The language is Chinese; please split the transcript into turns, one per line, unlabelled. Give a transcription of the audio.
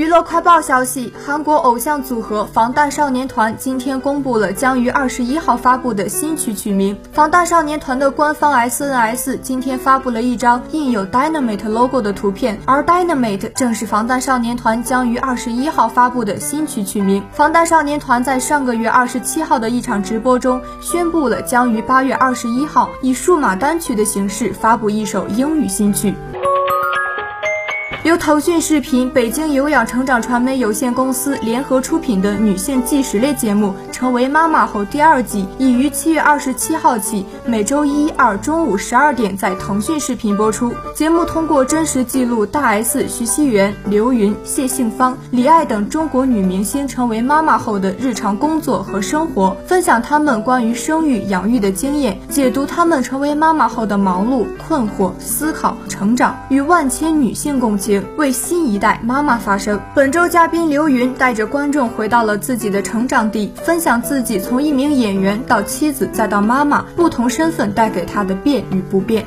娱乐快报消息，韩国偶像组合防弹少年团今天公布了将于二十一号发布的新曲曲名。防弹少年团的官方 SNS 今天发布了一张印有 Dynamite logo 的图片，而 Dynamite 正是防弹少年团将于二十一号发布的新曲曲名。防弹少年团在上个月二十七号的一场直播中宣布了将于八月二十一号以数码单曲的形式发布一首英语新曲。由腾讯视频、北京有氧成长传媒有限公司联合出品的女性纪实类节目《成为妈妈后》第二季，已于七月二十七号起每周一、二中午十二点在腾讯视频播出。节目通过真实记录大 S、徐熙媛、刘芸、谢杏芳、李艾等中国女明星成为妈妈后的日常工作和生活，分享她们关于生育、养育的经验，解读她们成为妈妈后的忙碌、困惑、思考、成长，与万千女性共情。为新一代妈妈发声。本周嘉宾刘云带着观众回到了自己的成长地，分享享自己从一名演员到妻子再到妈妈不同身份带给她的变与不变。